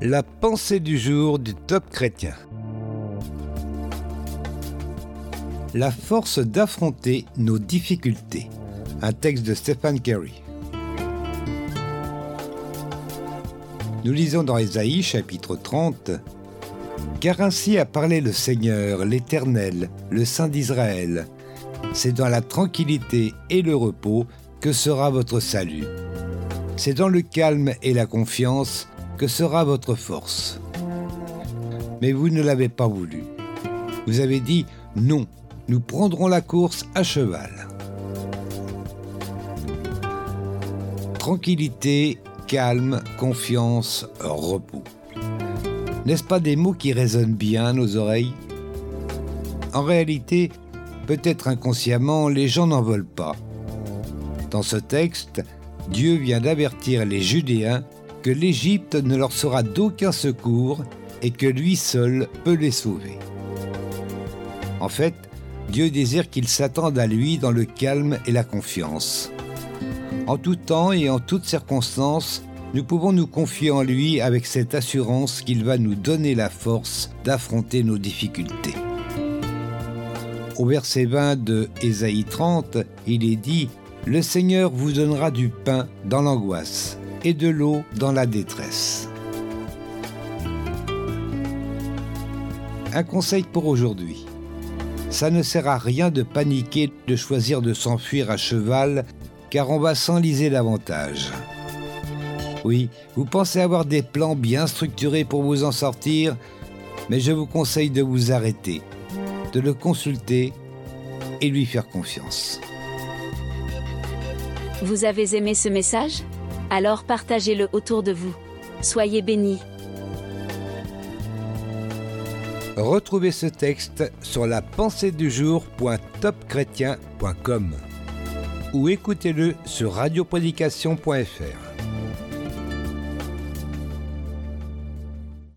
La pensée du jour du top chrétien. La force d'affronter nos difficultés. Un texte de Stephen Carey. Nous lisons dans Ésaïe chapitre 30 Car ainsi a parlé le Seigneur, l'Éternel, le Saint d'Israël. C'est dans la tranquillité et le repos que sera votre salut. C'est dans le calme et la confiance que sera votre force. Mais vous ne l'avez pas voulu. Vous avez dit non, nous prendrons la course à cheval. Tranquillité, calme, confiance, repos. N'est-ce pas des mots qui résonnent bien à nos oreilles? En réalité, peut-être inconsciemment, les gens n'en veulent pas. Dans ce texte, Dieu vient d'avertir les Judéens que l'Égypte ne leur sera d'aucun secours et que lui seul peut les sauver. En fait, Dieu désire qu'ils s'attendent à lui dans le calme et la confiance. En tout temps et en toutes circonstances, nous pouvons nous confier en lui avec cette assurance qu'il va nous donner la force d'affronter nos difficultés. Au verset 20 de Ésaïe 30, il est dit Le Seigneur vous donnera du pain dans l'angoisse et de l'eau dans la détresse. Un conseil pour aujourd'hui. Ça ne sert à rien de paniquer, de choisir de s'enfuir à cheval, car on va s'enliser davantage. Oui, vous pensez avoir des plans bien structurés pour vous en sortir, mais je vous conseille de vous arrêter, de le consulter et lui faire confiance. Vous avez aimé ce message? Alors partagez-le autour de vous. Soyez bénis. Retrouvez ce texte sur la pensée du ou écoutez-le sur radioprédication.fr.